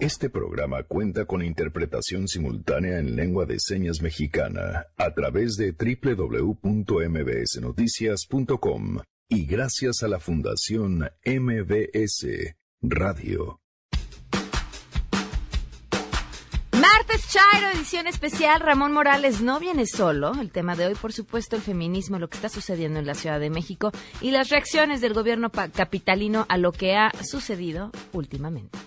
Este programa cuenta con interpretación simultánea en lengua de señas mexicana a través de www.mbsnoticias.com y gracias a la Fundación MBS Radio. Martes Chairo, edición especial. Ramón Morales no viene solo. El tema de hoy, por supuesto, el feminismo, lo que está sucediendo en la Ciudad de México y las reacciones del gobierno capitalino a lo que ha sucedido últimamente.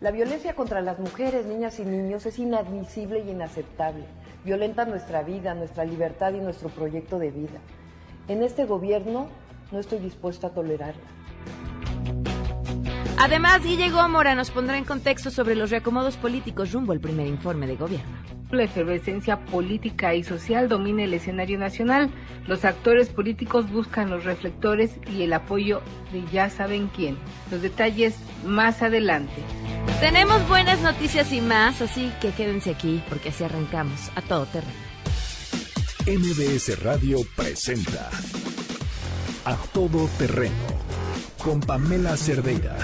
La violencia contra las mujeres, niñas y niños es inadmisible y inaceptable. Violenta nuestra vida, nuestra libertad y nuestro proyecto de vida. En este gobierno no estoy dispuesta a tolerarla. Además, Guille Gómora nos pondrá en contexto sobre los reacomodos políticos rumbo al primer informe de gobierno. La efervescencia política y social domina el escenario nacional. Los actores políticos buscan los reflectores y el apoyo de ya saben quién. Los detalles más adelante. Tenemos buenas noticias y más, así que quédense aquí porque así arrancamos a todo terreno. MBS Radio presenta A Todo Terreno con Pamela Cerdeira.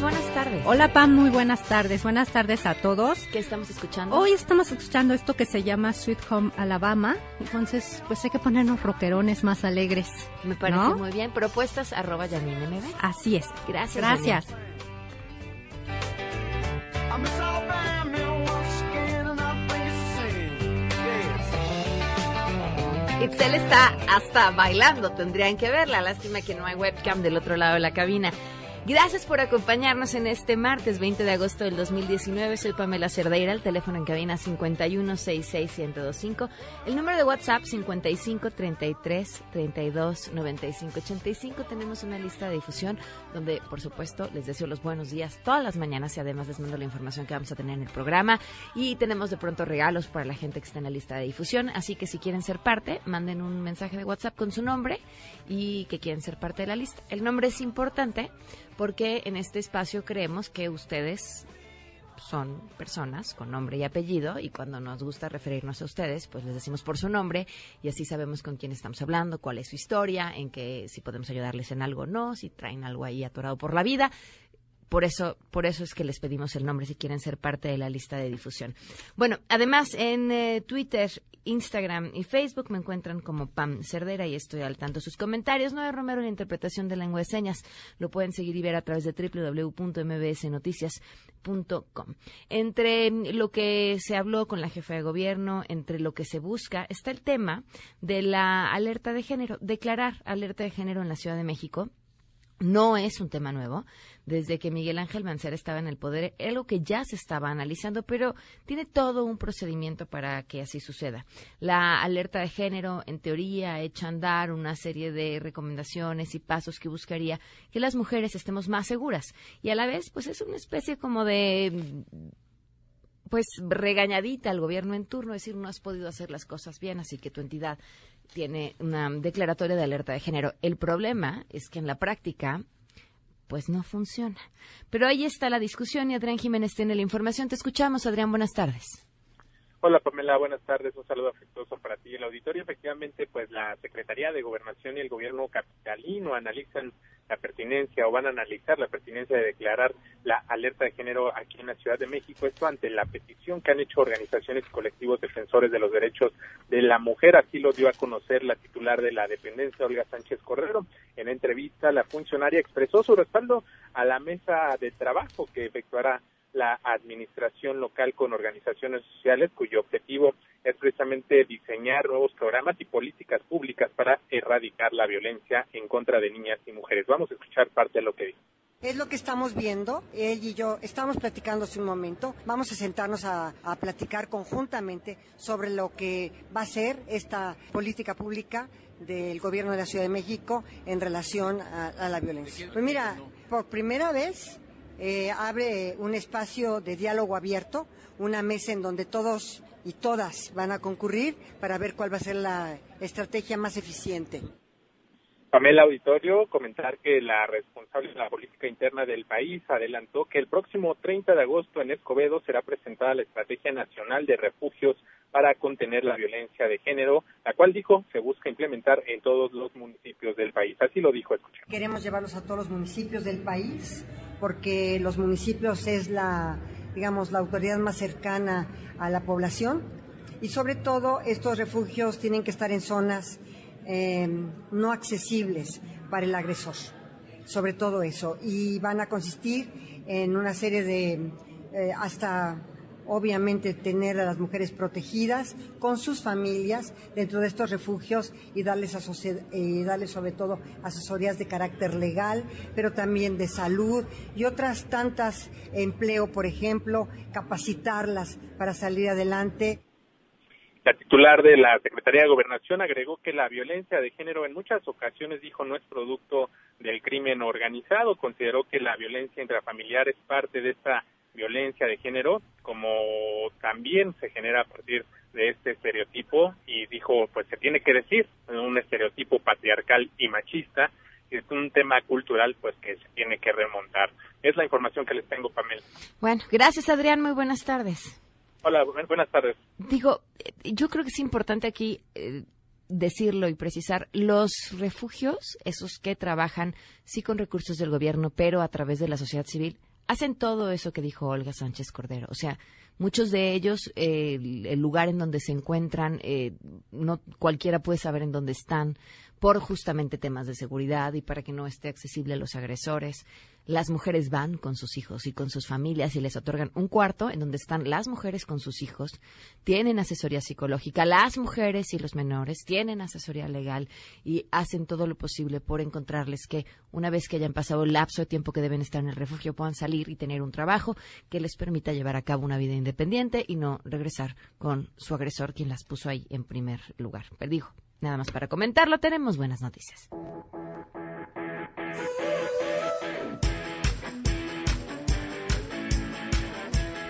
Buenas tardes. Hola Pam, muy buenas tardes. Buenas tardes a todos. ¿Qué estamos escuchando? Hoy estamos escuchando esto que se llama Sweet Home Alabama. Entonces, pues hay que ponernos rockerones más alegres. Me parece muy bien. Propuestas arroba MB. Así es. Gracias. Gracias. Itzel está hasta bailando, tendrían que verla. Lástima que no hay webcam del otro lado de la cabina. Gracias por acompañarnos en este martes 20 de agosto del 2019. Soy Pamela Cerdeira, el teléfono en cabina 5166125, el número de WhatsApp 5533329585. Tenemos una lista de difusión donde, por supuesto, les deseo los buenos días todas las mañanas y además les mando la información que vamos a tener en el programa. Y tenemos de pronto regalos para la gente que está en la lista de difusión. Así que si quieren ser parte, manden un mensaje de WhatsApp con su nombre y que quieren ser parte de la lista. El nombre es importante porque en este espacio creemos que ustedes son personas con nombre y apellido y cuando nos gusta referirnos a ustedes, pues les decimos por su nombre y así sabemos con quién estamos hablando, cuál es su historia, en que si podemos ayudarles en algo o no, si traen algo ahí atorado por la vida. Por eso, por eso es que les pedimos el nombre si quieren ser parte de la lista de difusión. Bueno, además en eh, Twitter Instagram y Facebook me encuentran como Pam Cerdera y estoy al tanto de sus comentarios. Noé Romero en la interpretación de lengua de señas. Lo pueden seguir y ver a través de www.mbsnoticias.com. Entre lo que se habló con la jefa de gobierno, entre lo que se busca, está el tema de la alerta de género, declarar alerta de género en la Ciudad de México no es un tema nuevo. Desde que Miguel Ángel Mancera estaba en el poder, es algo que ya se estaba analizando, pero tiene todo un procedimiento para que así suceda. La alerta de género, en teoría, echa a andar una serie de recomendaciones y pasos que buscaría que las mujeres estemos más seguras. Y a la vez, pues es una especie como de pues regañadita al gobierno en turno, decir, no has podido hacer las cosas bien, así que tu entidad tiene una declaratoria de alerta de género. El problema es que en la práctica pues no funciona. Pero ahí está la discusión y Adrián Jiménez tiene la información. Te escuchamos, Adrián, buenas tardes. Hola Pamela, buenas tardes. Un saludo afectuoso para ti. El auditorio, efectivamente, pues la Secretaría de Gobernación y el Gobierno capitalino analizan la pertinencia o van a analizar la pertinencia de declarar la alerta de género aquí en la Ciudad de México. Esto ante la petición que han hecho organizaciones y colectivos defensores de los derechos de la mujer. Así lo dio a conocer la titular de la dependencia, Olga Sánchez Cordero. En entrevista, la funcionaria expresó su respaldo a la mesa de trabajo que efectuará la administración local con organizaciones sociales cuyo objetivo es precisamente diseñar nuevos programas y políticas públicas para erradicar la violencia en contra de niñas y mujeres. Vamos a escuchar parte de lo que dijo. Es lo que estamos viendo, él y yo estamos platicando hace un momento, vamos a sentarnos a, platicar conjuntamente sobre lo que va a ser esta política pública del gobierno de la Ciudad de México en relación a la violencia. Pues mira, por primera vez eh, abre un espacio de diálogo abierto, una mesa en donde todos y todas van a concurrir para ver cuál va a ser la estrategia más eficiente. Pamela Auditorio, comentar que la responsable de la política interna del país adelantó que el próximo 30 de agosto en Escobedo será presentada la Estrategia Nacional de Refugios para contener la violencia de género, la cual dijo se busca implementar en todos los municipios del país. Así lo dijo, escuchemos. Queremos llevarlos a todos los municipios del país porque los municipios es la, digamos, la autoridad más cercana a la población y sobre todo estos refugios tienen que estar en zonas eh, no accesibles para el agresor, sobre todo eso. Y van a consistir en una serie de, eh, hasta obviamente tener a las mujeres protegidas con sus familias dentro de estos refugios y darles, y darles sobre todo asesorías de carácter legal, pero también de salud y otras tantas empleo, por ejemplo, capacitarlas para salir adelante. La titular de la Secretaría de Gobernación agregó que la violencia de género en muchas ocasiones dijo no es producto del crimen organizado, consideró que la violencia intrafamiliar es parte de esta violencia de género, como también se genera a partir de este estereotipo y dijo pues se tiene que decir un estereotipo patriarcal y machista es un tema cultural pues que se tiene que remontar. Es la información que les tengo, Pamela. Bueno, gracias Adrián, muy buenas tardes. Hola, buenas tardes. Digo, eh, yo creo que es importante aquí eh, decirlo y precisar, los refugios, esos que trabajan sí con recursos del gobierno, pero a través de la sociedad civil, hacen todo eso que dijo Olga Sánchez Cordero. O sea, muchos de ellos, eh, el, lugar en donde se encuentran, no cualquiera puede saber en dónde están por justamente temas de seguridad y para que no esté accesible a los agresores. Las mujeres van con sus hijos y con sus familias y les otorgan un cuarto en donde están las mujeres con sus hijos, tienen asesoría psicológica, las mujeres y los menores tienen asesoría legal y hacen todo lo posible por encontrarles que una vez que hayan pasado el lapso de tiempo que deben estar en el refugio puedan salir y tener un trabajo que les permita llevar a cabo una vida independiente y no regresar con su agresor quien las puso ahí en primer lugar. Perdijo. Nada más para comentarlo, tenemos buenas noticias.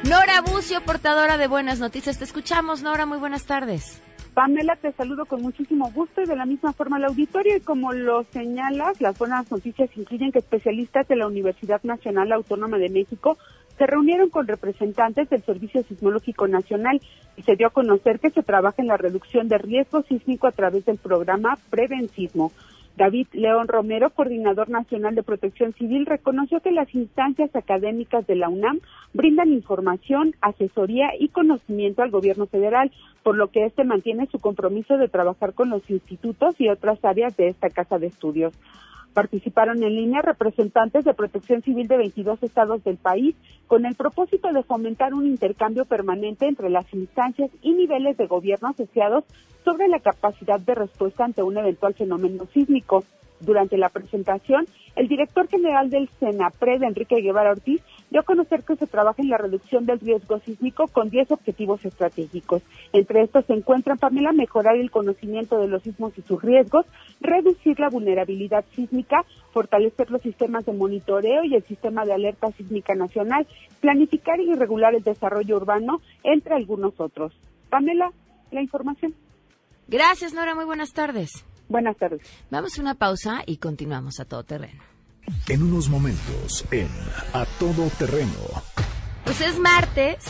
Nora Bucio, portadora de buenas noticias. Te escuchamos, Nora. Muy buenas tardes. Pamela, te saludo con muchísimo gusto y de la misma forma al auditorio. Y como lo señalas, las buenas noticias incluyen que especialistas de la Universidad Nacional Autónoma de México se reunieron con representantes del Servicio Sismológico Nacional y se dio a conocer que se trabaja en la reducción de riesgo sísmico a través del programa Prevensismo. David León Romero, coordinador nacional de protección civil, reconoció que las instancias académicas de la UNAM brindan información, asesoría y conocimiento al gobierno federal, por lo que éste mantiene su compromiso de trabajar con los institutos y otras áreas de esta casa de estudios. Participaron en línea representantes de protección civil de 22 estados del país con el propósito de fomentar un intercambio permanente entre las instancias y niveles de gobierno asociados sobre la capacidad de respuesta ante un eventual fenómeno sísmico. Durante la presentación, el director general del SENAPRED, Enrique Guevara Ortiz, dio a conocer que se trabaja en la reducción del riesgo sísmico con 10 objetivos estratégicos. Entre estos se encuentran, Pamela, mejorar el conocimiento de los sismos y sus riesgos, reducir la vulnerabilidad sísmica, fortalecer los sistemas de monitoreo y el sistema de alerta sísmica nacional, planificar y regular el desarrollo urbano, entre algunos otros. Pamela, la información. Gracias, Nora. Muy buenas tardes. Buenas tardes. Vamos a una pausa y continuamos a todo terreno. En unos momentos, en A Todo Terreno. Pues es martes.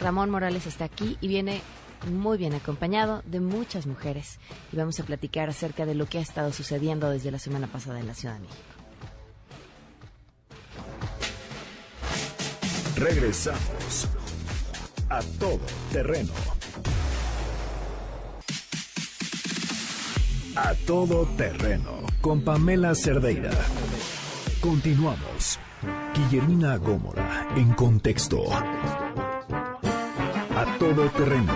Ramón Morales está aquí y viene muy bien acompañado de muchas mujeres. Y vamos a platicar acerca de lo que ha estado sucediendo desde la semana pasada en la Ciudad de México. Regresamos a Todo Terreno. A todo terreno con Pamela Cerdeira. Continuamos. Guillermina Gómora en contexto. A todo terreno.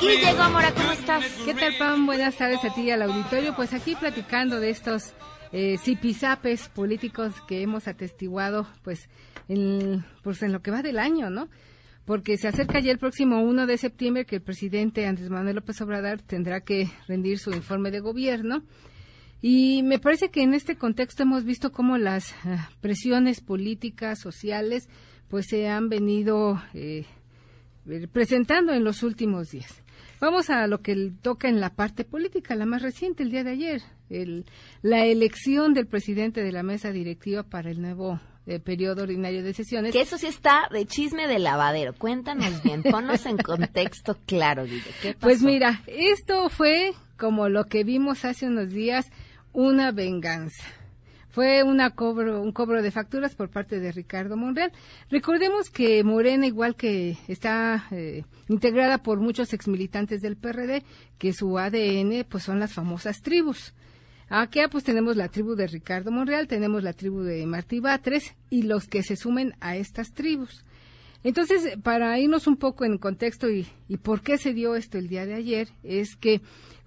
Guille Gómora, ¿cómo estás? ¿Qué tal, Pam? Buenas tardes a ti y al auditorio. Pues aquí platicando de estos eh, zipizapes políticos que hemos atestiguado, pues en, pues en lo que va del año, ¿no? Porque se acerca ya el próximo 1 de septiembre que el presidente Andrés Manuel López Obrador tendrá que rendir su informe de gobierno. Y me parece que en este contexto hemos visto cómo las eh, presiones políticas, sociales, pues se han venido eh, eh, presentando en los últimos días. Vamos a lo que toca en la parte política, la más reciente, el día de ayer, el, la elección del presidente de la mesa directiva para el nuevo eh, periodo ordinario de sesiones. Que eso sí está de chisme de lavadero. Cuéntanos bien, ponnos en contexto claro, ¿Qué Pues mira, esto fue como lo que vimos hace unos días, una venganza. Fue una cobro, un cobro de facturas por parte de Ricardo Monreal. Recordemos que Morena, igual que está eh, integrada por muchos exmilitantes del PRD, que su ADN pues son las famosas tribus. Aquí pues tenemos la tribu de Ricardo Monreal, tenemos la tribu de Martí Batres y los que se sumen a estas tribus. Entonces, para irnos un poco en contexto y, y por qué se dio esto el día de ayer, es que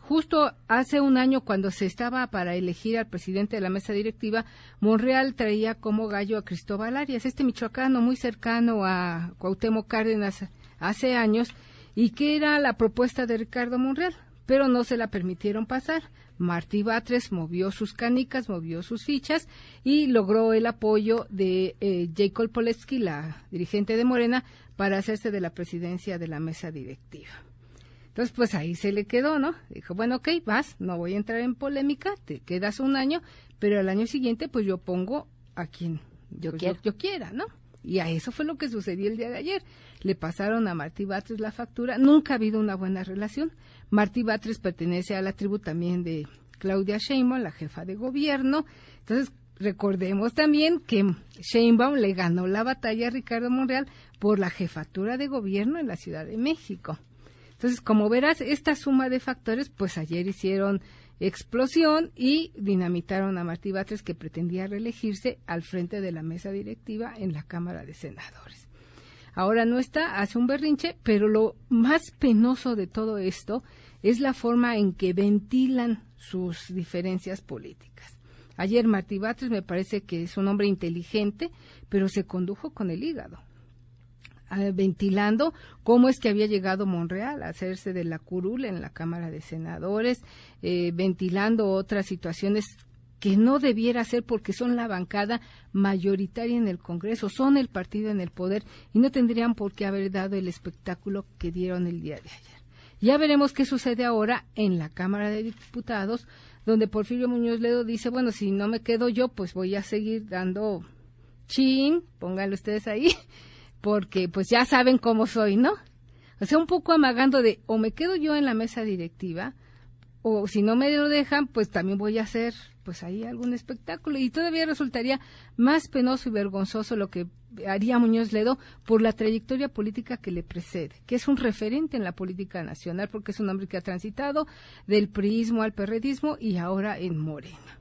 Justo hace un año, cuando se estaba para elegir al presidente de la mesa directiva, Monreal traía como gallo a Cristóbal Arias, este michoacano muy cercano a Cuauhtémoc Cárdenas hace años, y que era la propuesta de Ricardo Monreal, pero no se la permitieron pasar. Martí Batres movió sus canicas, movió sus fichas y logró el apoyo de eh, Jacob Poletsky, la dirigente de Morena, para hacerse de la presidencia de la mesa directiva. Entonces, pues ahí se le quedó, ¿no? Dijo, bueno, ok, vas, no voy a entrar en polémica, te quedas un año, pero al año siguiente, pues yo pongo a quien yo, pues, yo, quiera, ¿no? Y a eso fue lo que sucedió el día de ayer. Le pasaron a Martí Batres la factura. Nunca ha habido una buena relación. Martí Batres pertenece a la tribu también de Claudia Sheinbaum, la jefa de gobierno. Entonces, recordemos también que Sheinbaum le ganó la batalla a Ricardo Monreal por la jefatura de gobierno en la Ciudad de México. Entonces, como verás, esta suma de factores, pues ayer hicieron explosión y dinamitaron a Martí Batres, que pretendía reelegirse al frente de la mesa directiva en la Cámara de Senadores. Ahora no está, hace un berrinche, pero lo más penoso de todo esto es la forma en que ventilan sus diferencias políticas. Ayer Martí Batres me parece que es un hombre inteligente, pero se condujo con el hígado. Ventilando cómo es que había llegado Monreal a hacerse de la curul en la Cámara de Senadores, eh, ventilando otras situaciones que no debiera ser porque son la bancada mayoritaria en el Congreso, son el partido en el poder y no tendrían por qué haber dado el espectáculo que dieron el día de ayer. Ya veremos qué sucede ahora en la Cámara de Diputados, donde Porfirio Muñoz Ledo dice, bueno, si no me quedo yo, pues voy a seguir dando chin, pónganlo ustedes ahí, porque pues ya saben cómo soy, ¿no? O sea, un poco amagando de o me quedo yo en la mesa directiva o si no me lo dejan, pues también voy a hacer pues ahí algún espectáculo y todavía resultaría más penoso y vergonzoso lo que haría Muñoz Ledo por la trayectoria política que le precede, que es un referente en la política nacional porque es un hombre que ha transitado del priismo al perredismo y ahora en Morena.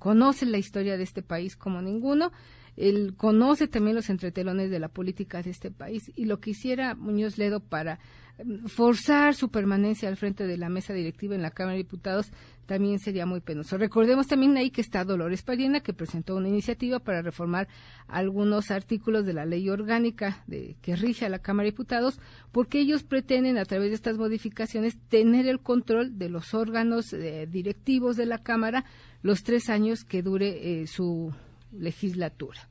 Conoce la historia de este país como ninguno él conoce también los entretelones de la política de este país y lo que hiciera Muñoz Ledo para em, forzar su permanencia al frente de la mesa directiva en la Cámara de Diputados también sería muy penoso. Recordemos también ahí que está Dolores Padierna, que presentó una iniciativa para reformar algunos artículos de la ley orgánica de, que rige a la Cámara de Diputados, porque ellos pretenden, a través de estas modificaciones, tener el control de los órganos eh, directivos de la Cámara los tres años que dure eh, su legislatura.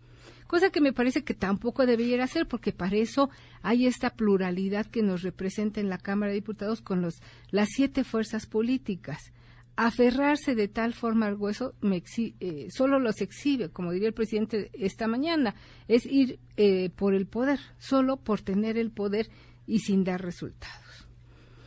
Cosa que me parece que tampoco debería ser, porque para eso hay esta pluralidad que nos representa en la Cámara de Diputados con los, las siete fuerzas políticas. Aferrarse de tal forma al hueso eh, solo los exhibe, como diría el presidente esta mañana, es ir eh, por el poder, solo por tener el poder y sin dar resultados.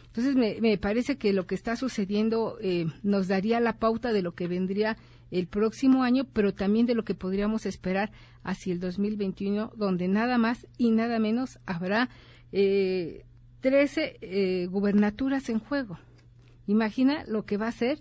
Entonces me, parece que lo que está sucediendo eh, nos daría la pauta de lo que vendría el próximo año, pero también de lo que podríamos esperar hacia el 2021, donde nada más y nada menos habrá eh, 13 eh, gubernaturas en juego. Imagina lo que va a ser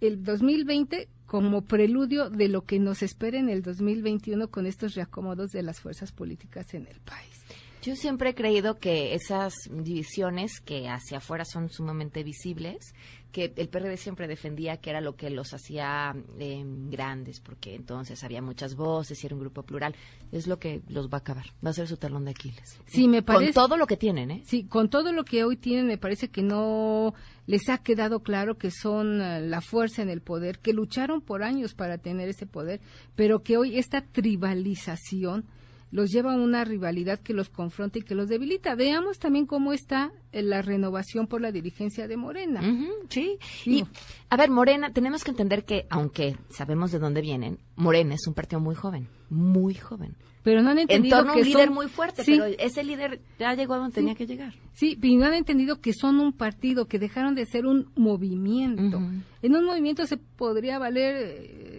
el 2020 como preludio de lo que nos espera en el 2021 con estos reacomodos de las fuerzas políticas en el país. Yo siempre he creído que esas divisiones que hacia afuera son sumamente visibles, que el PRD siempre defendía que era lo que los hacía em, grandes, porque entonces había muchas voces y era un grupo plural, es lo que los va a acabar, va a ser su talón de Aquiles. Sí, me parece. Con todo lo que tienen, ¿eh? Sí, con todo lo que hoy tienen, me parece que no les ha quedado claro que son eh, la fuerza en el poder, que lucharon por años para tener ese poder, pero que hoy esta tribalización los lleva a una rivalidad que los confronta y que los debilita. Veamos también cómo está eh, la renovación por la dirigencia de Morena. sí. Y, a ver, Morena, tenemos que entender que, aunque sabemos de dónde vienen, Morena es un partido muy joven, muy joven. Pero no han entendido en torno que a un líder son- muy fuerte, Sí. pero ese líder ya llegó a donde tenía que llegar. Sí, y no han entendido que son un partido, que dejaron de ser un movimiento. En un movimiento se podría valer, eh,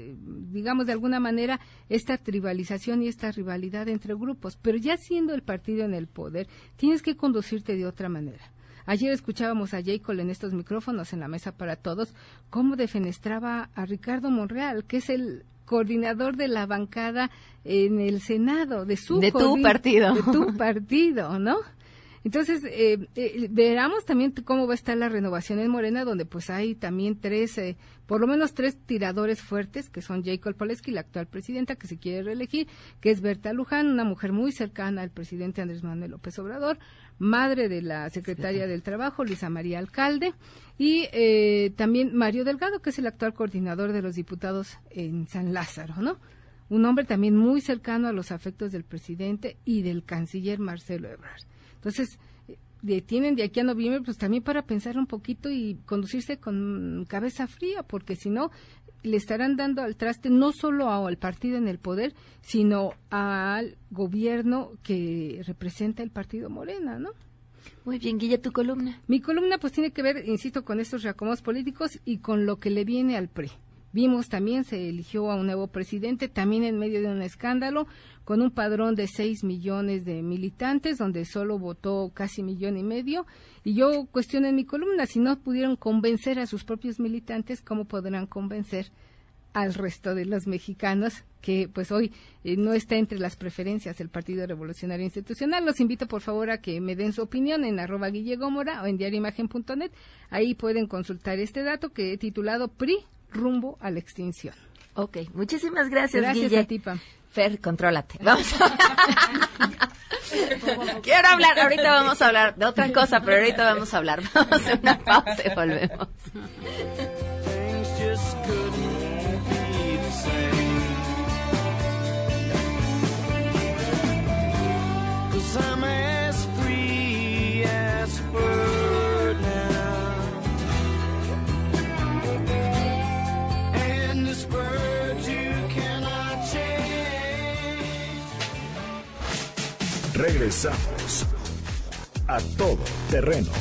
digamos, de alguna manera, esta tribalización y esta rivalidad entre grupos, pero ya siendo el partido en el poder, tienes que conducirte de otra manera. Ayer escuchábamos a Jacob en estos micrófonos en la mesa para todos cómo defenestraba a Ricardo Monreal, que es el coordinador de la bancada en el Senado de su De tu partido. de tu partido, ¿no? Entonces, eh, eh, veramos también cómo va a estar la renovación en Morena, donde pues hay también tres, eh, por lo menos tres tiradores fuertes, que son Jacob Poleski, la actual presidenta que se quiere reelegir, que es Berta Luján, una mujer muy cercana al presidente Andrés Manuel López Obrador, madre de la secretaria del Trabajo, Luisa María Alcalde, y eh, también Mario Delgado, que es el actual coordinador de los diputados en San Lázaro, ¿no? un hombre también muy cercano a los afectos del presidente y del canciller Marcelo Ebrard. Entonces, de- tienen de aquí a noviembre, pues también para pensar un poquito y conducirse con cabeza fría, porque si no, le estarán dando al traste no solo al partido en el poder, sino al gobierno que representa el partido Morena, ¿no? Muy bien, Guille, tu columna. Mi columna pues tiene que ver, insisto, con estos reacomodos políticos y con lo que le viene al PRI. Vimos también, se eligió a un nuevo presidente, también en medio de un escándalo, con un padrón de 6 millones de militantes, donde solo votó casi millón y medio. Y yo cuestiono en mi columna, si no pudieron convencer a sus propios militantes, ¿cómo podrán convencer al resto de los mexicanos que pues hoy eh, no está entre las preferencias el Partido Revolucionario Institucional. Los invito por favor a que me den su opinión en arroba Guille o en diarioimagen.net. Ahí pueden consultar este dato que he titulado PRI rumbo a la extinción. Ok, muchísimas gracias, Gracias Guille. a ti, Pam. Fer, contrólate. Vamos a... Quiero hablar, ahorita vamos a hablar de otra cosa, pero ahorita vamos a hablar. Vamos a hacer una pausa y volvemos. I'm as free as a Regresamos a todo terreno.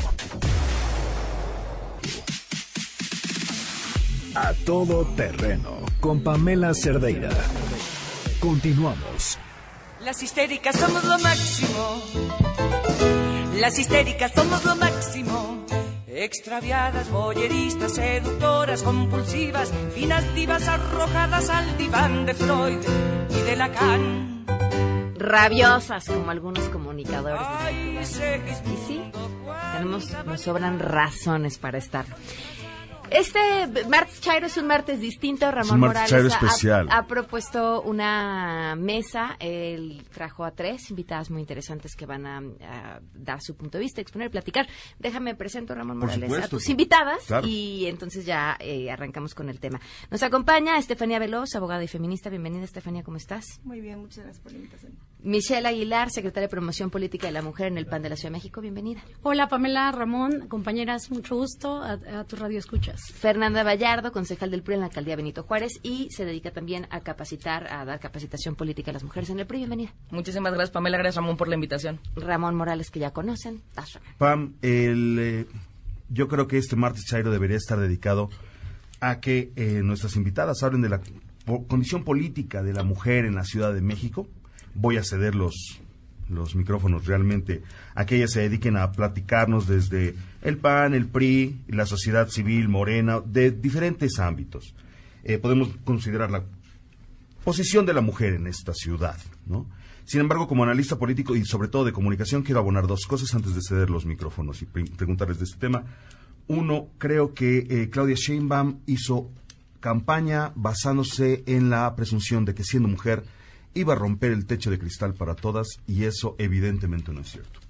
A todo terreno con Pamela Cerdeira. Continuamos. Las histéricas somos lo máximo. Las histéricas somos lo máximo. Extraviadas, boyeristas, seductoras, compulsivas, finas divas arrojadas al diván de Freud y de Lacan. Rabiosas, como algunos comunicadores. Y sí, tenemos, nos sobran razones para estarlo. Este martes Chairo es un martes distinto. Ramón martes Morales ha- especial. Ha, propuesto una mesa. Él trajo a tres invitadas muy interesantes que van a, a dar su punto de vista, exponer, platicar. Déjame presento, Ramón Por Morales, a tus invitadas Claro. y entonces ya eh, arrancamos con el tema. Nos acompaña Estefanía Veloz, abogada y feminista. Bienvenida, Estefanía, ¿cómo estás? Muy bien, muchas gracias por la invitación. Michelle Aguilar, secretaria de Promoción Política de la Mujer en el PAN de la Ciudad de México. Bienvenida. Hola Pamela, Ramón, compañeras, mucho gusto a, a tu radio escuchas. Fernanda Vallardo, concejal del PRI en la alcaldía Benito Juárez y se dedica también a capacitar, a dar capacitación política a las mujeres en el PRI. Bienvenida. Muchísimas gracias, Pamela. Gracias, Ramón, por la invitación. Ramón Morales, que ya conocen. Pam, el, eh, yo creo que este martes Chairo debería estar dedicado a que eh, nuestras invitadas hablen de la po- condición política de la mujer en la Ciudad de México. Voy a ceder los, los micrófonos realmente a que ellas se dediquen a platicarnos desde el PAN, el PRI, la sociedad civil, Morena, de diferentes ámbitos. Eh, podemos considerar la posición de la mujer en esta ciudad, ¿no? Sin embargo, como analista político y sobre todo de comunicación, quiero abonar dos cosas antes de ceder los micrófonos y pre- preguntarles de este tema. Uno, creo que eh, Claudia Sheinbaum hizo campaña basándose en la presunción de que siendo mujer iba a romper el techo de cristal para todas y eso evidentemente no es cierto.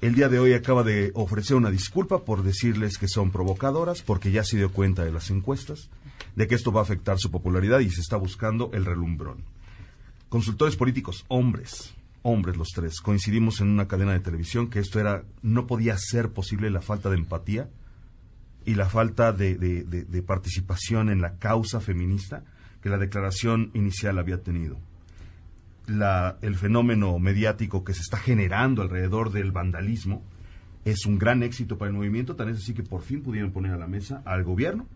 El día de hoy acaba de ofrecer una disculpa por decirles que son provocadoras, porque ya se dio cuenta de las encuestas, de que esto va a afectar su popularidad y se está buscando el relumbrón. Consultores políticos, hombres, hombres los tres. Coincidimos en una cadena de televisión que esto era, no podía ser posible la falta de empatía y la falta de, de- participación en la causa feminista que la declaración inicial había tenido. La- el fenómeno mediático que se está generando alrededor del vandalismo es un gran éxito para el movimiento, tan es así que por fin pudieron poner a la mesa al gobierno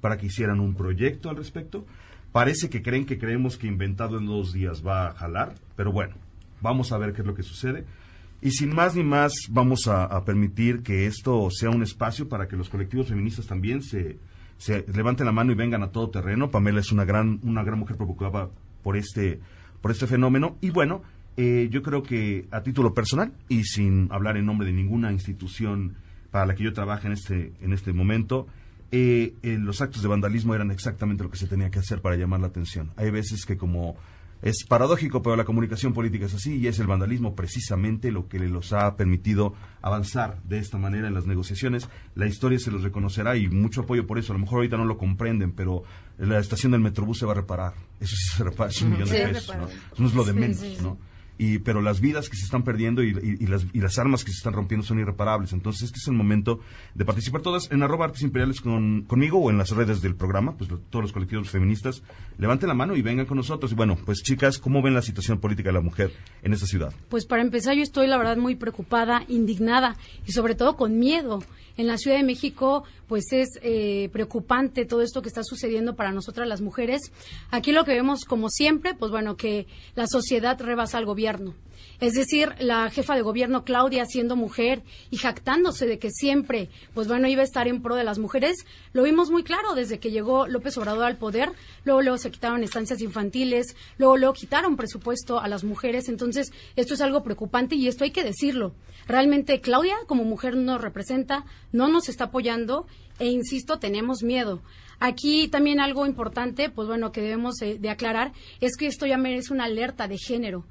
para que hicieran un proyecto al respecto. Parece que creen que creemos que inventado en dos días va a jalar, pero bueno, vamos a ver qué es lo que sucede. Y sin más ni más, vamos a, permitir que esto sea un espacio para que los colectivos feministas también se, se levanten la mano y vengan a todo terreno. Pamela es una gran, una gran mujer preocupada por este, por este fenómeno. Y bueno, eh, yo creo que a título personal y sin hablar en nombre de ninguna institución para la que yo trabaje en este, en este momento, eh, eh, los actos de vandalismo eran exactamente lo que se tenía que hacer para llamar la atención. Hay veces que como es paradójico, pero la comunicación política es así y es el vandalismo precisamente lo que los ha permitido avanzar de esta manera en las negociaciones. La historia se los reconocerá y mucho apoyo por eso. A lo mejor ahorita no lo comprenden, pero la estación del Metrobús se va a reparar. Eso sí se repara, es un millón Sí, de pesos. ¿no? reparado. No es lo de menos. ¿no? Y, pero las vidas que se están perdiendo y, las, y las armas que se están rompiendo son irreparables. Entonces, este es el momento de participar todas en arroba artes imperiales con, conmigo o en las redes del programa, pues todos los colectivos feministas. Levanten la mano y vengan con nosotros. Y bueno, pues chicas, ¿cómo ven la situación política de la mujer en esta ciudad? Pues para empezar, yo estoy, la verdad, muy preocupada, indignada y sobre todo con miedo. En la Ciudad de México, pues es eh, preocupante todo esto que está sucediendo para nosotras las mujeres. Aquí lo que vemos, como siempre, pues bueno, que la sociedad rebasa al gobierno. Es decir, la jefa de gobierno Claudia siendo mujer y jactándose de que siempre, pues bueno, iba a estar en pro de las mujeres, lo vimos muy claro desde que llegó López Obrador al poder, luego luego se quitaron estancias infantiles, luego luego quitaron presupuesto a las mujeres, entonces esto es algo preocupante y esto hay que decirlo. Realmente Claudia como mujer no nos representa, no nos está apoyando e insisto, tenemos miedo. Aquí también algo importante, pues bueno, que debemos eh, de aclarar es que esto ya merece una alerta de género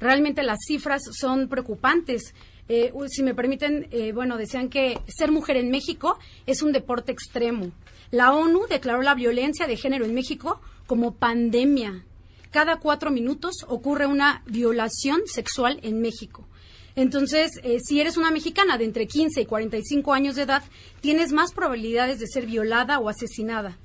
realmente las cifras son preocupantes. Eh, si me permiten, eh, bueno, decían que ser mujer en México es un deporte extremo. La ONU declaró la violencia de género en México como pandemia. Cada cuatro minutos ocurre una violación sexual en México. Entonces, eh, si eres una mexicana de entre 15 y 45 años de edad, tienes más probabilidades de ser violada o asesinada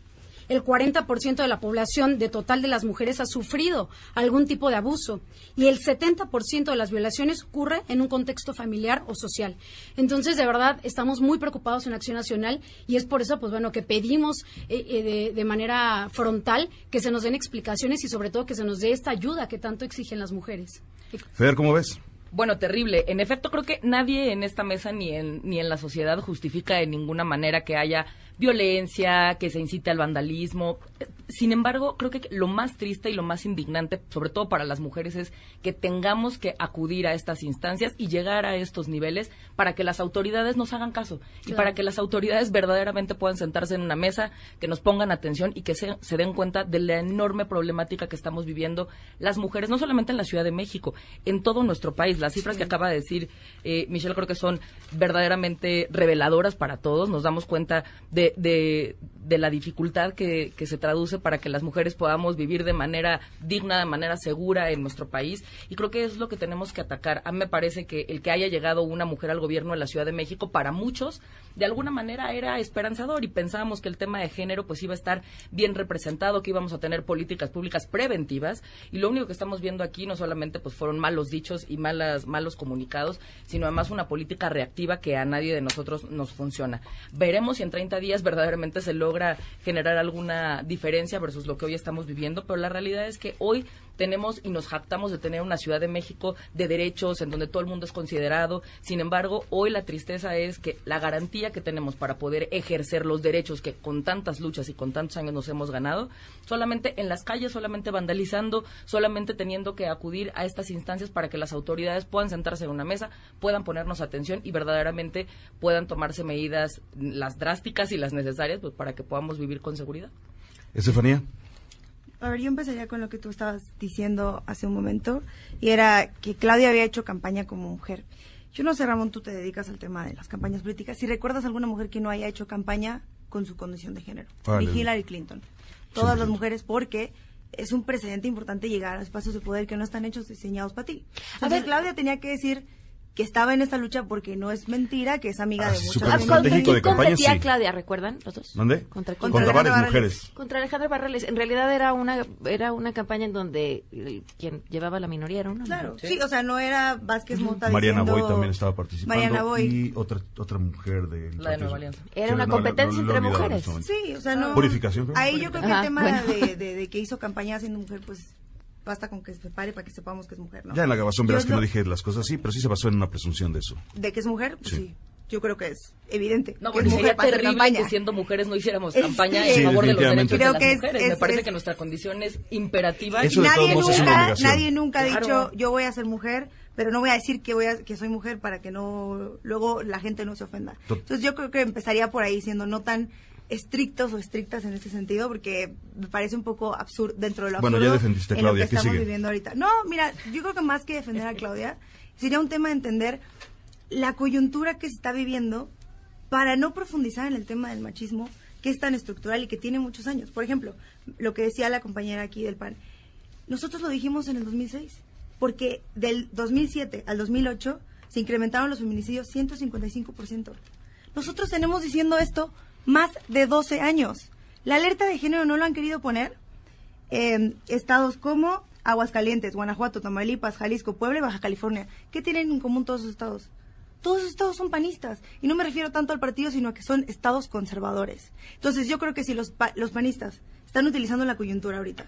el 40% de la población de total de las mujeres ha sufrido algún tipo de abuso y el 70% de las violaciones ocurre en un contexto familiar o social. Entonces, de verdad, estamos muy preocupados en Acción Nacional y es por eso, pues bueno, que pedimos eh, eh, de, de manera frontal que se nos den explicaciones y sobre todo que se nos dé esta ayuda que tanto exigen las mujeres. Fer, ¿cómo ves? Bueno, terrible. En efecto, creo que nadie en esta mesa ni en, ni en la sociedad justifica de ninguna manera que haya violencia, que se incite al vandalismo. Sin embargo, creo que lo más triste y lo más indignante, sobre todo para las mujeres, es que tengamos que acudir a estas instancias y llegar a estos niveles para que las autoridades nos hagan caso y para que las autoridades verdaderamente puedan sentarse en una mesa, que nos pongan atención y que se, se den cuenta de la enorme problemática que estamos viviendo las mujeres, no solamente en la Ciudad de México, en todo nuestro país. Las cifras que acaba de decir eh, Michelle creo que son verdaderamente reveladoras para todos. Nos damos cuenta de, de, de la dificultad que, que se traduce para que las mujeres podamos vivir de manera digna, de manera segura en nuestro país. Y creo que es lo que tenemos que atacar. A mí me parece que el que haya llegado una mujer al gobierno de la Ciudad de México, para muchos, de alguna manera era esperanzador y pensábamos que el tema de género pues iba a estar bien representado, que íbamos a tener políticas públicas preventivas. Y lo único que estamos viendo aquí no solamente pues fueron malos dichos y malas, malos comunicados, sino además una política reactiva que a nadie de nosotros nos funciona. Veremos si en 30 días verdaderamente se logra generar alguna diferencia versus lo que hoy estamos viviendo, pero la realidad es que hoy tenemos y nos jactamos de tener una Ciudad de México de derechos en donde todo el mundo es considerado. Sin embargo, hoy la tristeza es que la garantía que tenemos para poder ejercer los derechos que con tantas luchas y con tantos años nos hemos ganado, solamente en las calles, solamente vandalizando, solamente teniendo que acudir a estas instancias para que las autoridades puedan sentarse en una mesa, puedan ponernos atención y verdaderamente puedan tomarse medidas las drásticas y las necesarias pues, para que podamos vivir con seguridad. Estefanía. A ver, yo empezaría con lo que tú estabas diciendo hace un momento, y era que Claudia había hecho campaña como mujer. Yo no sé, Ramón, tú te dedicas al tema de las campañas políticas. Si recuerdas alguna mujer que no haya hecho campaña con su condición de género, Vale. ni Hillary Clinton. Todas las mujeres, porque es un precedente importante llegar a espacios de poder que no están hechos diseñados para ti. A Entonces ver- Claudia tenía que decir que estaba en esta lucha porque no es mentira, que es amiga Ah, de sí, muchos. hombres. estratégico de competía sí. Claudia, recuerdan los dos? ¿Mande? ¿Contra quién? Contra, Alejandra varias Barrales. mujeres. Contra Alejandra Barrales. En realidad era una era una campaña en donde eh, quien llevaba la minoría era una Claro, mujer. sí, o sea, no era Vázquez Mota Mariana diciendo- Boy también estaba participando. Mariana Boy. Y otra, otra mujer de... La de Nueva Alianza. Era una competencia entre mujeres. Sí, o sea, no. Purificación. Ahí yo creo que el tema de- de que hizo campaña siendo mujer, pues basta con que se pare para que sepamos que es mujer, ¿no? Ya en la grabación Yo verás que no- no dije las cosas así, pero sí se basó en una presunción de eso. De que es mujer, pues Sí. sí. Yo creo que es evidente. No, que porque es sería mujer para hacer terrible campaña. que siendo mujeres no hiciéramos campaña Sí, en favor de los derechos Creo de que las es- mujeres. es- Me parece es- que nuestra condición es imperativa. Eso de nadie todos modos es una nunca, nadie nunca ha Claro. dicho yo voy a ser mujer, pero no voy a decir que voy a, que soy mujer para que no luego la gente no se ofenda. Entonces yo creo que empezaría por ahí siendo no tan estrictos o estrictas en ese sentido porque me parece un poco absurdo dentro de lo Bueno, absurdo ya defendiste a en Claudia, lo que ¿qué estamos sigue? viviendo ahorita. No, mira, yo creo que más que defender a Claudia sería un tema de entender la coyuntura que se está viviendo para no profundizar en el tema del machismo que es tan estructural y que tiene muchos años. Por ejemplo, lo que decía la compañera aquí del PAN, nosotros lo dijimos en el 2006, porque del 2007 al 2008 se incrementaron los feminicidios 155%. Nosotros tenemos diciendo esto más de 12 años. La alerta de género no lo han querido poner eh, estados como Aguascalientes, Guanajuato, Tamaulipas, Jalisco, Puebla y Baja California. ¿Qué tienen en común todos esos estados? Todos esos estados son panistas. Y no me refiero tanto al partido, sino que son estados conservadores. Entonces yo creo que si los, pa- los panistas están utilizando la coyuntura ahorita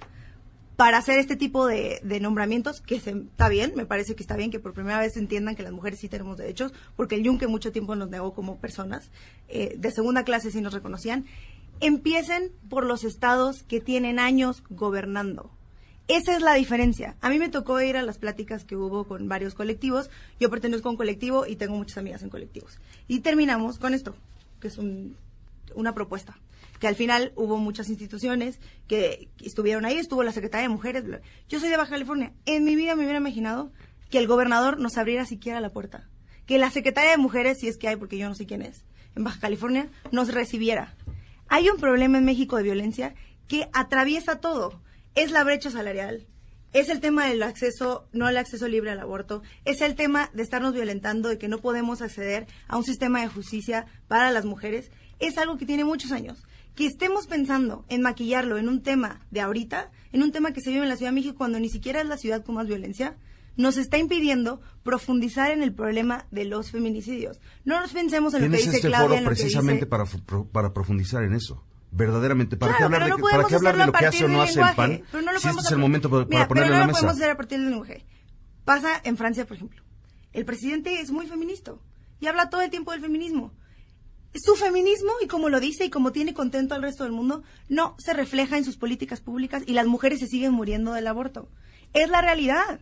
para hacer este tipo de, de nombramientos, que se- está bien, me parece que está bien que por primera vez entiendan que las mujeres sí tenemos derechos, porque el Yunque mucho tiempo nos negó como personas, eh, de segunda clase sí nos reconocían, empiecen por los estados que tienen años gobernando. Esa es la diferencia. A mí me tocó ir a las pláticas que hubo con varios colectivos. Yo pertenezco a un colectivo y tengo muchas amigas en colectivos. Y terminamos con esto, que es un- una propuesta. Que al final hubo muchas instituciones que estuvieron ahí, estuvo la Secretaría de Mujeres. Yo soy de Baja California. En mi vida me hubiera imaginado que el gobernador nos abriera siquiera la puerta. Que la Secretaría de Mujeres, si es que hay, porque yo no sé quién es, en Baja California, nos recibiera. Hay un problema en México de violencia que atraviesa todo. Es la brecha salarial, es el tema del acceso, no el acceso libre al aborto, es el tema de estarnos violentando, de que no podemos acceder a un sistema de justicia para las mujeres. Es algo que tiene muchos años. Que estemos pensando en maquillarlo en un tema de ahorita, en un tema que se vive en la Ciudad de México cuando ni siquiera es la ciudad con más violencia, nos está impidiendo profundizar en el problema de los feminicidios. No nos pensemos en lo que dice este Claudia, foro en lo que precisamente dice- para, para profundizar en eso. Verdaderamente. ¿Para Claro, qué hablar, pero de, no ¿para qué hablar de lo que hace o no hace el PAN? pero no lo si este podemos es el hacer- momento para, Mira, para ponerlo pero en no la lo mesa. podemos hacer a partir del lenguaje. Pasa en Francia, por ejemplo. El presidente es muy feminista y habla todo el tiempo del feminismo. Su feminismo, y como lo dice y como tiene contento al resto del mundo, no se refleja en sus políticas públicas y las mujeres se siguen muriendo del aborto. Es la realidad.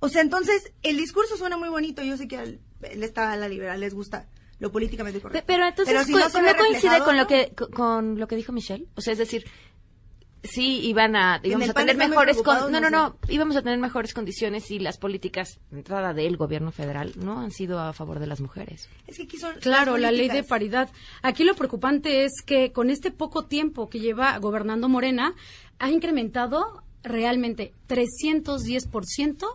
O sea, entonces, el discurso suena muy bonito. Yo sé que al, está a la liberal, les gusta lo políticamente correcto. Pero entonces si no coincide con lo que co- con lo que dijo Michelle, o sea, es decir, sí iban a íbamos a tener mejores con- no no no íbamos a tener mejores condiciones y las políticas de entrada del gobierno federal no han sido a favor de las mujeres. Es que aquí son Claro, las la ley de paridad. Aquí lo preocupante es que con este poco tiempo que lleva gobernando Morena, ha incrementado realmente 310%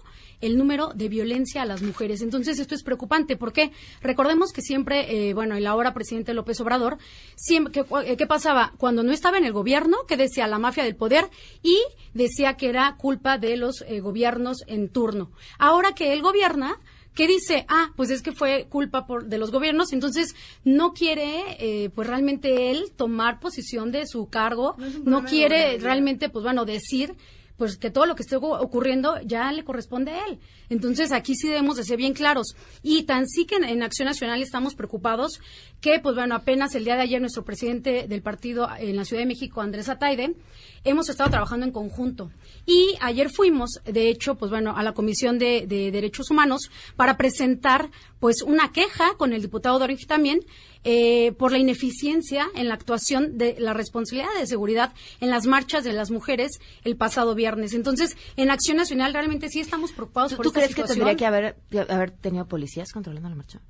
el número de violencia a las mujeres. Entonces, esto es preocupante. porque Recordemos que siempre, eh, bueno, el ahora presidente López Obrador, siempre, que, cua- eh, ¿qué pasaba? Cuando no estaba en el gobierno, que decía la mafia del poder y decía que era culpa de los eh, gobiernos en turno. Ahora que él gobierna, que dice, ah, pues es que fue culpa por, de los gobiernos, entonces no quiere, eh, pues realmente él tomar posición de su cargo, No no, quiere realmente, pues bueno, decir pues que todo lo que esté ocu- ocurriendo ya le corresponde a él. Entonces aquí sí debemos de ser bien claros. Y tan sí que en, Acción Nacional estamos preocupados que, pues bueno, apenas el día de ayer nuestro presidente del partido en la Ciudad de México, Andrés Ataide, hemos estado trabajando en conjunto. Y ayer fuimos, de hecho, pues bueno, a la Comisión de, de Derechos Humanos para presentar pues una queja con el diputado Dorif también eh, por la ineficiencia en la actuación de la responsabilidad de seguridad en las marchas de las mujeres el pasado viernes. Entonces, en Acción Nacional realmente sí estamos preocupados ¿Tú, por tú esta crees situación. que tendría que haber que haber tenido policías controlando la marcha?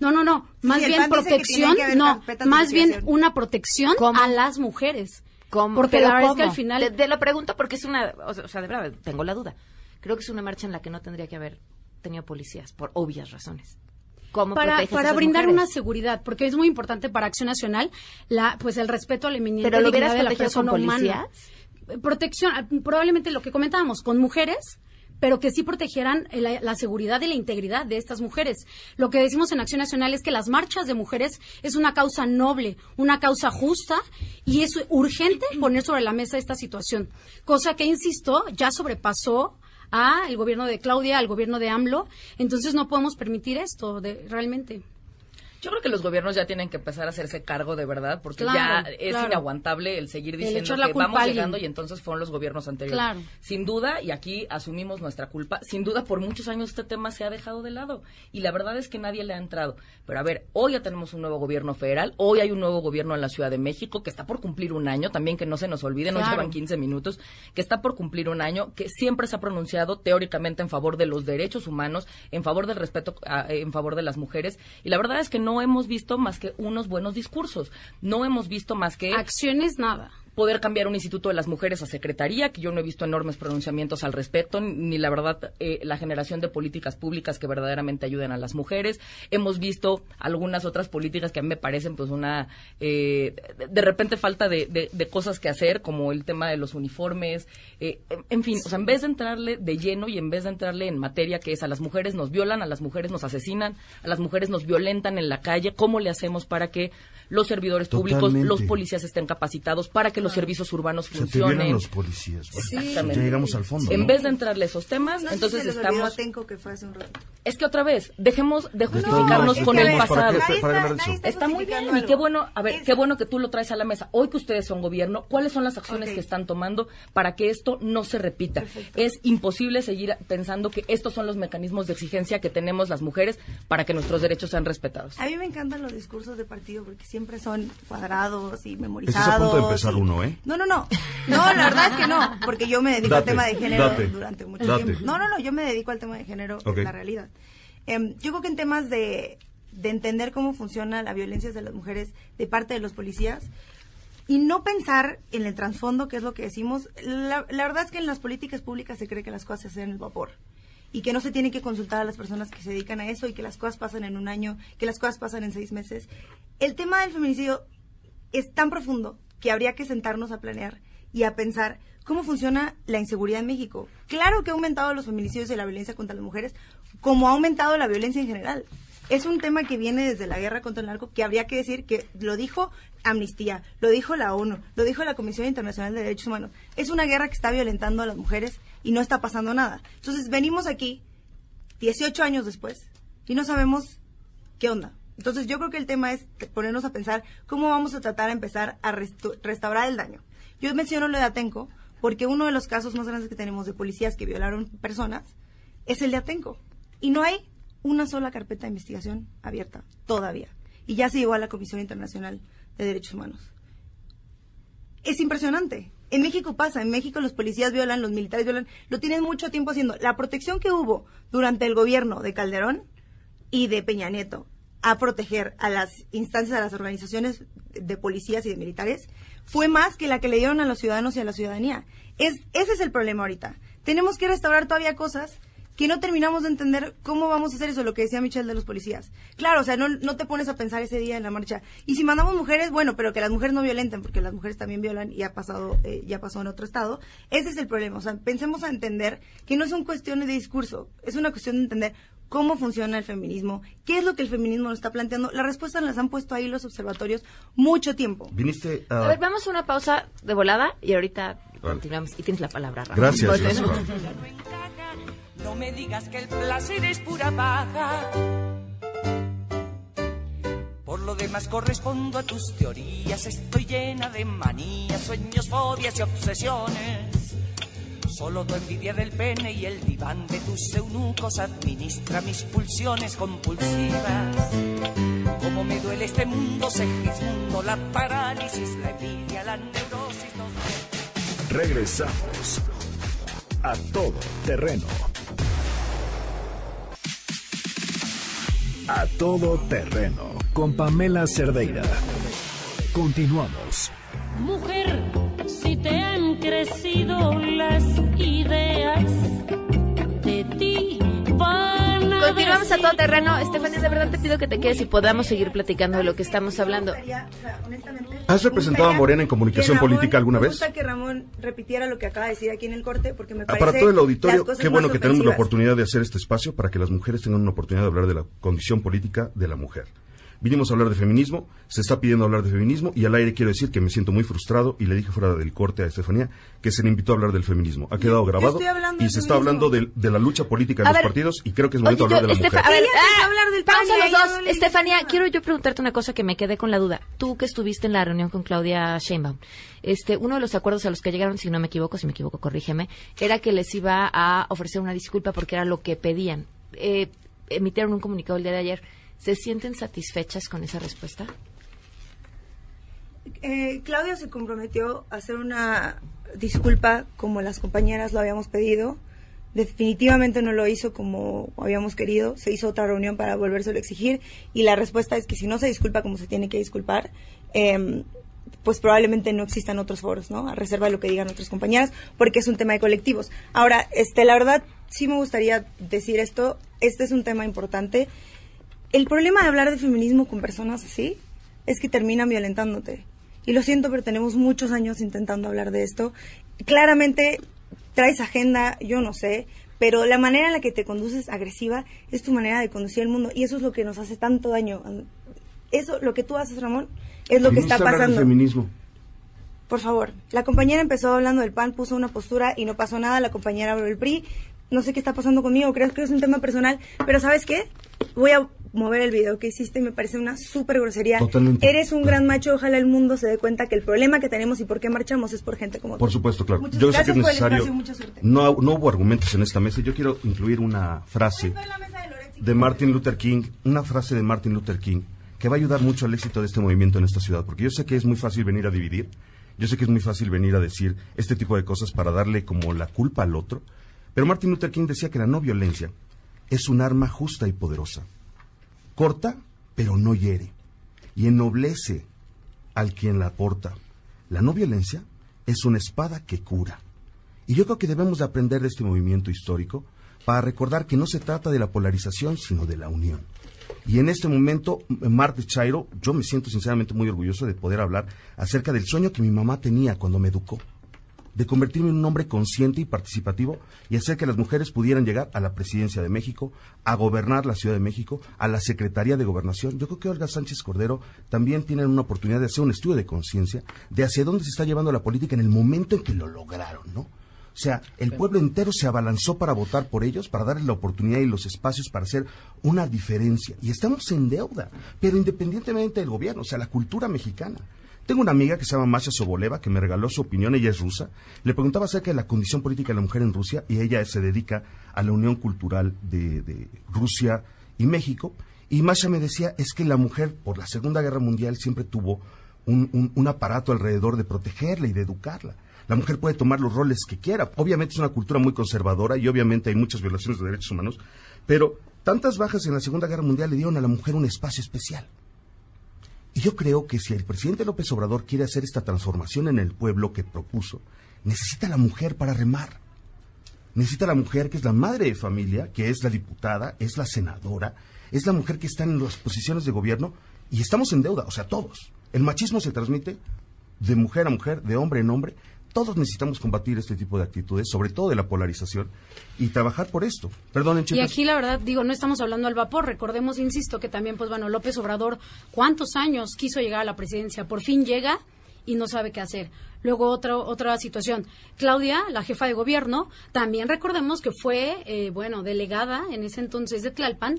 No, no, no. Más bien que protección, que no. Más bien una protección ¿Cómo? a las mujeres. ¿Cómo? Porque la verdad es que al final... Te, te lo pregunto porque es una... O sea, de verdad, tengo la duda. Creo que es una marcha en la que no tendría que haber tenido policías, por obvias razones. ¿Cómo para, proteges a para esas brindar mujeres? una seguridad, porque es muy importante para Acción Nacional la, pues el respeto a la eminente ¿Pero lo hubieras dignidad de la con persona humana. Protección, probablemente lo que comentábamos, con mujeres, pero que sí protegieran eh, la, la seguridad y la integridad de estas mujeres. Lo que decimos en Acción Nacional es que las marchas de mujeres es una causa noble, una causa justa y es urgente poner sobre la mesa esta situación. Cosa que, insisto, ya sobrepasó a el gobierno de Claudia, al gobierno de AMLO. Entonces no podemos permitir esto de, realmente. Yo creo que los gobiernos ya tienen que empezar a hacerse cargo de verdad, porque Claro, ya es claro. inaguantable el seguir diciendo que vamos llegando y entonces fueron los gobiernos anteriores. Claro. Sin duda, y aquí asumimos nuestra culpa, sin duda por muchos años este tema se ha dejado de lado y la verdad es que nadie le ha entrado. Pero a ver, hoy ya tenemos un nuevo gobierno federal, hoy hay un nuevo gobierno en la Ciudad de México que está por cumplir un año, también que no se nos olvide, no llevan 15 minutos, que está por cumplir un año, que siempre se ha pronunciado teóricamente en favor de los derechos humanos, en favor del respeto, a- en favor de las mujeres. Y la verdad es que no hemos visto más que unos buenos discursos. No hemos visto más que... Acciones, nada. Poder cambiar un instituto de las mujeres a secretaría, que yo no he visto enormes pronunciamientos al respecto, ni la verdad eh, la generación de políticas públicas que verdaderamente ayuden a las mujeres. Hemos visto algunas otras políticas que a mí me parecen pues una eh, de, repente falta de, de- de cosas que hacer, como el tema de los uniformes, eh, en, fin, o sea, en vez de entrarle de lleno y en vez de entrarle en materia que es a las mujeres nos violan, a las mujeres nos asesinan, a las mujeres nos violentan en la calle, ¿cómo le hacemos para que los servidores públicos, los policías estén capacitados, para que los servicios urbanos Se te funcionen? vieran los policías. güey. Exactamente. Ya llegamos al fondo. En ¿no? vez de entrarle a esos temas, No sé entonces si se les olvidó estamos... Atenco que fue hace un rato. Es que otra vez, dejemos de justificarnos es con el pasado. está Está muy bien y qué bueno, a ver, Es- qué bueno que tú lo traes a la mesa. Hoy que ustedes son gobierno, ¿cuáles son las acciones que están tomando para que esto no se repita? Es imposible seguir pensando que estos son los mecanismos de exigencia que tenemos las mujeres para que nuestros derechos sean respetados. A mí me encantan los discursos de partido porque siempre son cuadrados y Estás memorizados. a punto de empezar y- ¿eh? No, no, no. No, la verdad es que no, porque yo me dedico Date, al tema de género date, durante mucho date. tiempo. No, no, no, yo me dedico al tema de género, es la realidad. Em, yo creo que en temas de, de entender cómo funciona la violencia de las mujeres de parte de los policías y no pensar en el trasfondo, que es lo que decimos, la, la verdad es que en las políticas públicas se cree que las cosas se hacen en el vapor y que no se tiene que consultar a las personas que se dedican a eso y que las cosas pasan en un año, que las cosas pasan en seis meses. El tema del feminicidio es tan profundo que habría que sentarnos a planear y a pensar cómo funciona la inseguridad en México. Claro que ha aumentado los feminicidios y la violencia contra las mujeres, como ha aumentado la violencia en general. Es un tema que viene desde la guerra contra el narco, que habría que decir que lo dijo Amnistía, lo dijo la ONU, lo dijo la Comisión Internacional de Derechos Humanos. Es una guerra que está violentando a las mujeres y no está pasando nada. Entonces venimos aquí 18 años después y no sabemos qué onda. Entonces yo creo que el tema es ponernos a pensar cómo vamos a tratar de empezar a restaurar el daño. Yo menciono lo de Atenco porque uno de los casos más grandes que tenemos de policías que violaron personas es el de Atenco. Y no hay una sola carpeta de investigación abierta todavía. Y ya se llevó a la Comisión Internacional de Derechos Humanos. Es impresionante. En México pasa, en México los policías violan, los militares violan, lo tienen mucho tiempo haciendo. La protección que hubo durante el gobierno de Calderón y de Peña Nieto a proteger a las instancias, a las organizaciones de policías y de militares, fue más que la que le dieron a los ciudadanos y a la ciudadanía. Es, ese es el problema ahorita. Tenemos que restaurar todavía cosas que no terminamos de entender cómo vamos a hacer eso, lo que decía Michelle de los policías. Claro, o sea, no, no te pones a pensar ese día en la marcha. Y si mandamos mujeres, bueno, pero que las mujeres no violenten, porque las mujeres también violan y ha pasado, eh, ya pasó en otro estado. Ese es el problema. O sea, pensemos a entender que no son cuestiones de discurso, es una cuestión de entender cómo funciona el feminismo, qué es lo que el feminismo nos está planteando. Las respuestas las han puesto ahí los observatorios mucho tiempo. Viniste A a... ver, vamos a una pausa de volada y ahorita Vale. continuamos. Y tienes la palabra, Ramón. Gracias, Pues, gracias, ¿no? Pablo. No me digas que el placer es pura paja. Por lo demás correspondo a tus teorías. Estoy llena de manías, sueños, fobias y obsesiones. Solo tu envidia del pene y el diván de tus eunucos administra mis pulsiones compulsivas. Como me duele este mundo, Segismundo, la parálisis, la envidia, la neurosis. los- Regresamos a todo terreno. A todo terreno con Pamela Cerdeira. Continuamos. Mujer, te han crecido las ideas de ti. Van a Continuamos a todo terreno. Estefanía, de verdad te pido que te quedes y podamos seguir platicando de lo que estamos hablando. ¿Has representado a Morena en comunicación Ramón- política alguna Me vez? gusta que Ramón repitiera lo que acaba de decir aquí en el corte porque me Ah, parece Para todo el auditorio, qué bueno que tenemos la oportunidad de hacer este espacio para que las mujeres tengan una oportunidad de hablar de la condición política de la mujer. Vinimos a hablar de feminismo, se está pidiendo hablar de feminismo y al aire quiero decir que me siento muy frustrado y le dije fuera del corte a Estefanía que se le invitó a hablar del feminismo. Ha quedado grabado estoy hablando y se está hablando de, de la lucha política de A los ver, partidos y creo que es momento Oye, de hablar de la Estefa- mujer. a ver, ah, hablar del y los dos. no Estefanía, nada. quiero yo preguntarte una cosa que me quedé con la duda. Tú que estuviste en la reunión con Claudia Sheinbaum, este, uno de los acuerdos a los que llegaron, si no me equivoco, si me equivoco, corrígeme, era que les iba a ofrecer una disculpa porque era lo que pedían. Eh, emitieron un comunicado el día de ayer. ¿Se sienten satisfechas con esa respuesta? Eh, Claudia se comprometió a hacer una disculpa como las compañeras lo habíamos pedido. Definitivamente no lo hizo como habíamos querido. Se hizo otra reunión para volvérselo a exigir y la respuesta es que si no se disculpa como se tiene que disculpar, em, pues probablemente no existan otros foros, ¿no? A reserva de lo que digan otras compañeras, porque es un tema de colectivos. Ahora, este, la verdad, sí me gustaría decir esto. Este es un tema importante. El problema de hablar de feminismo con personas así es que terminan violentándote. Y lo siento, pero tenemos muchos años intentando hablar de esto. Claramente traes agenda, yo no sé, pero la manera en la que te conduces agresiva es tu manera de conducir el mundo y eso es lo que nos hace tanto daño. Eso, lo que tú haces, Ramón, es lo que está pasando. feminismo. Por favor, la compañera empezó hablando del PAN, puso una postura y no pasó nada. La compañera habló del PRI. No sé qué está pasando conmigo, creo que es un tema personal, pero ¿sabes qué? Voy a mover el video que hiciste me parece una súper grosería. Totalmente. Eres un gran macho, ojalá el mundo se dé cuenta que el problema que tenemos y por qué marchamos es por gente como tú. Por supuesto, claro. Muchas Yo sé que es necesario. espacio. No, no hubo argumentos en esta mesa. Yo quiero incluir una frase de Martin Luther King, una frase de Martin Luther King que va a ayudar mucho al éxito de este movimiento en esta ciudad, porque yo sé que es muy fácil venir a dividir, yo sé que es muy fácil venir a decir este tipo de cosas para darle como la culpa al otro, pero Martin Luther King decía que la no violencia es un arma justa y poderosa, corta pero no hiere, y ennoblece al quien la porta. La no violencia es una espada que cura. Y yo creo que debemos de aprender de este movimiento histórico para recordar que no se trata de la polarización, sino de la unión. Y en este momento, M- Marta Chairo, yo me siento sinceramente muy orgulloso de poder hablar acerca del sueño que mi mamá tenía cuando me educó, de convertirme en un hombre consciente y participativo y hacer que las mujeres pudieran llegar a la presidencia de México, a gobernar la Ciudad de México, a la Secretaría de Gobernación. Yo creo que Olga Sánchez Cordero también tiene una oportunidad de hacer un estudio de conciencia de hacia dónde se está llevando la política en el momento en que lo lograron, ¿no? O sea, el pueblo entero se abalanzó para votar por ellos, para darles la oportunidad y los espacios para hacer una diferencia. Y estamos en deuda, pero independientemente del gobierno, o sea, la cultura mexicana. Tengo una amiga que se llama Masha Soboleva, que me regaló su opinión, ella es rusa. Le preguntaba acerca de la condición política de la mujer en Rusia y ella se dedica a la unión cultural de, Rusia y México. Y Masha me decía, es que la mujer, por la Segunda Guerra Mundial, siempre tuvo un aparato alrededor de protegerla y de educarla. La mujer puede tomar los roles que quiera. Obviamente es una cultura muy conservadora y obviamente hay muchas violaciones de derechos humanos, pero tantas bajas en la Segunda Guerra Mundial le dieron a la mujer un espacio especial. Y yo creo que si el presidente López Obrador quiere hacer esta transformación en el pueblo que propuso, necesita la mujer para remar. Necesita la mujer que es la madre de familia, que es la diputada, es la senadora, es la mujer que está en las posiciones de gobierno y estamos en deuda, o sea, todos. El machismo se transmite de mujer a mujer, de hombre en hombre. Todos necesitamos combatir este tipo de actitudes, sobre todo de la polarización, y trabajar por esto. Perdonen, Y aquí la verdad, digo, no estamos hablando al vapor. Recordemos, insisto, que también, pues bueno, López Obrador, ¿cuántos años quiso llegar a la presidencia? Por fin llega y no sabe qué hacer. Luego otra otra situación. Claudia, la jefa de gobierno, también recordemos que fue, eh, bueno, delegada en ese entonces de Tlalpan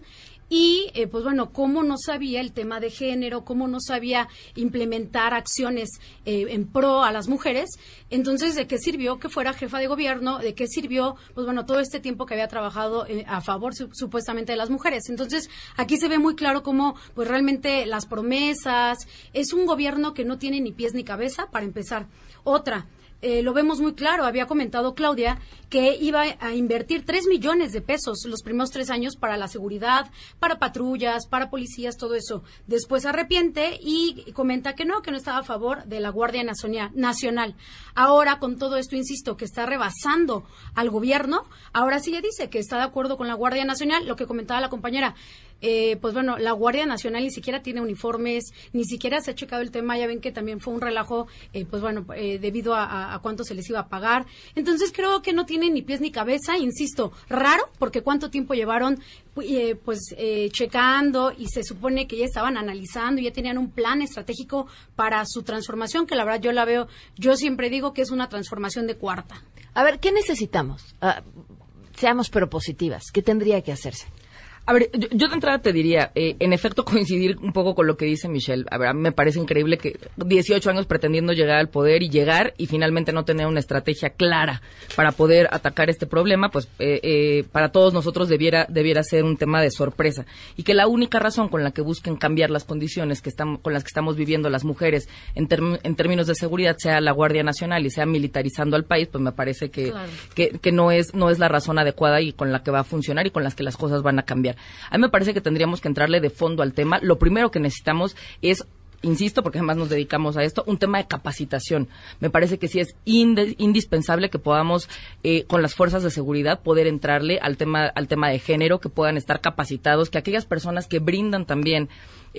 y, eh, pues bueno, cómo no sabía el tema de género, cómo no sabía implementar acciones eh, en pro a las mujeres. Entonces, ¿de qué sirvió que fuera jefa de gobierno? ¿De qué sirvió, pues bueno, todo este tiempo que había trabajado eh, a favor su- supuestamente de las mujeres? Entonces, aquí se ve muy claro cómo, pues realmente las promesas, es un gobierno que no tiene ni pies ni cabeza, para empezar. Otra, eh, lo vemos muy claro. Había comentado Claudia que iba a invertir 3 millones de pesos los primeros tres años para la seguridad, para patrullas, para policías, todo eso. Después arrepiente y comenta que no, que no estaba a favor de la Guardia Nacional-. Ahora, con todo esto, insisto, que está rebasando al gobierno, ahora sí ya dice que está de acuerdo con la Guardia Nacional, lo que comentaba la compañera. Eh, pues bueno, la Guardia Nacional ni siquiera tiene uniformes, ni siquiera se ha checado el tema, ya ven que también fue un relajo, eh, pues bueno, eh, debido a, cuánto se les iba a pagar. Entonces creo que no tiene ni pies ni cabeza, insisto, raro, porque cuánto tiempo llevaron eh, pues eh, checando y se supone que ya estaban analizando, ya tenían un plan estratégico para su transformación, que la verdad yo la veo, yo siempre digo que es una transformación de cuarta. A ver, ¿qué necesitamos? Ah, seamos propositivas. ¿Qué tendría que hacerse? A ver, yo, yo de entrada te diría, eh, en efecto, coincidir un poco con lo que dice Michelle. A ver, a mí me parece increíble que 18 años pretendiendo llegar al poder y llegar y finalmente no tener una estrategia clara para poder atacar este problema, pues eh, eh, para todos nosotros debiera, debiera ser un tema de sorpresa. Y que la única razón con la que busquen cambiar las condiciones que estamos, con las que estamos viviendo las mujeres en, en términos de seguridad sea la Guardia Nacional y sea militarizando al país, pues me parece que, Claro. que, que no es no es la razón adecuada y con la que va a funcionar y con las que las cosas van a cambiar. A mí me parece que tendríamos que entrarle de fondo al tema. Lo primero que necesitamos es Insisto, porque además nos dedicamos a esto, un tema de capacitación. Me parece que sí es indispensable que podamos, eh, con las fuerzas de seguridad, poder entrarle al tema, al tema de género, que puedan estar capacitados, que aquellas personas que brindan también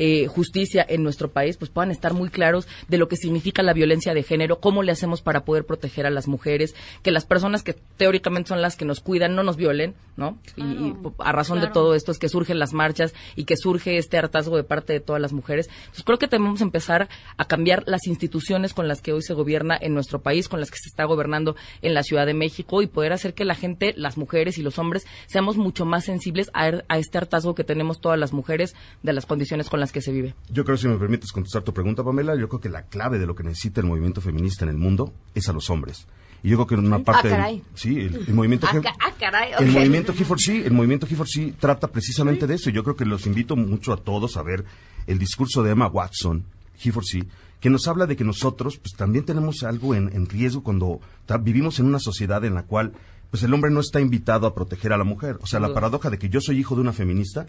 eh, justicia en nuestro país, pues puedan estar muy claros de lo que significa la violencia de género, cómo le hacemos para poder proteger a las mujeres, que las personas que teóricamente son las que nos cuidan no nos violen, ¿no? Y- y, a razón de todo esto es que surgen las marchas y que surge este hartazgo de parte de todas las mujeres. Entonces creo que tenemos que empezar a cambiar las instituciones con las que hoy se gobierna en nuestro país, con las que se está gobernando en la Ciudad de México y poder hacer que la gente, las mujeres y los hombres, seamos mucho más sensibles a, a este hartazgo que tenemos todas las mujeres de las condiciones con las que se vive. Yo creo, si me permites contestar tu pregunta, Pamela, yo creo que la clave de lo que necesita el movimiento feminista en el mundo es a los hombres. Y yo creo que en una parte... Ah, del- caray. sí, el, el movimiento... Ah, He- ah, caray, El movimiento He4C, el movimiento He4C trata precisamente de eso. Yo creo que los invito mucho a todos a ver el discurso de Emma Watson, He4C, que nos habla de que nosotros pues también tenemos algo en, en riesgo cuando vivimos en una sociedad en la cual pues el hombre no está invitado a proteger a la mujer. O sea, la paradoja de que yo soy hijo de una feminista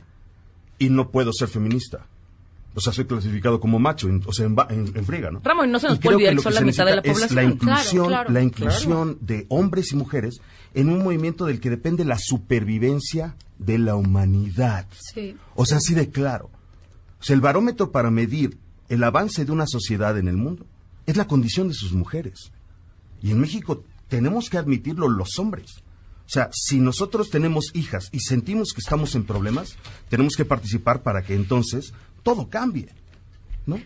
y no puedo ser feminista. O sea, soy clasificado como macho, en- o sea, en, en- en friega, ¿no? Ramón, no se nos puede olvidar que son la mitad de la necesita es la población. inclusión, Claro, claro. la inclusión de hombres y mujeres en un movimiento del que depende la supervivencia de la humanidad. Sí. O sea, así de claro. O sea, el barómetro para medir el avance de una sociedad en el mundo es la condición de sus mujeres. Y en México tenemos que admitirlo los hombres. O sea, si nosotros tenemos hijas y sentimos que estamos en problemas, tenemos que participar para que entonces todo cambie. ¿No?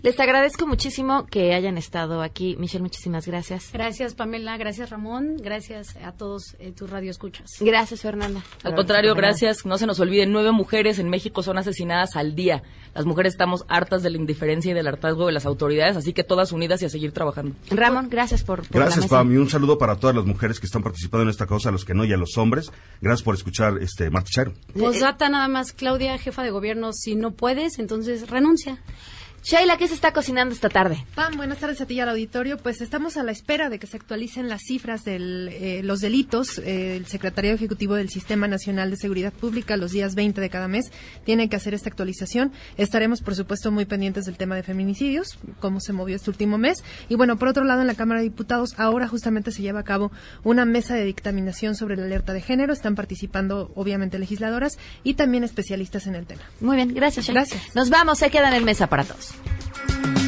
Les agradezco muchísimo que hayan estado aquí. Michelle, muchísimas gracias. Gracias, Pamela. Gracias, Ramón. Gracias a todos eh, tus radioescuchas. Gracias, Fernanda. Al contrario, gracias. No se nos olvide, nueve mujeres en México son asesinadas al día. Las mujeres estamos hartas de la indiferencia y del hartazgo de las autoridades, así que todas unidas y a seguir trabajando. Ramón, gracias por, Gracias. Pam, y un saludo para todas las mujeres que están participando en esta causa, a los que no y a los hombres. Gracias por escuchar este Marta Charo. Posdata nada más, Claudia, jefa de gobierno, si no puedes, entonces renuncia. Sheila, ¿qué se está cocinando esta tarde? Pam, buenas tardes a ti y al auditorio. Pues estamos a la espera de que se actualicen las cifras de los delitos. Eh, el Secretario Ejecutivo del Sistema Nacional de Seguridad Pública, los días 20 de cada mes, tiene que hacer esta actualización. Estaremos, por supuesto, muy pendientes del tema de feminicidios, cómo se movió este último mes. Y bueno, por otro lado, en la Cámara de Diputados, ahora justamente se lleva a cabo una mesa de dictaminación sobre la alerta de género. Están participando, obviamente, legisladoras y también especialistas en el tema. Muy bien, gracias. Gracias. Nos vamos, se quedan en mesa para todos. Adiós.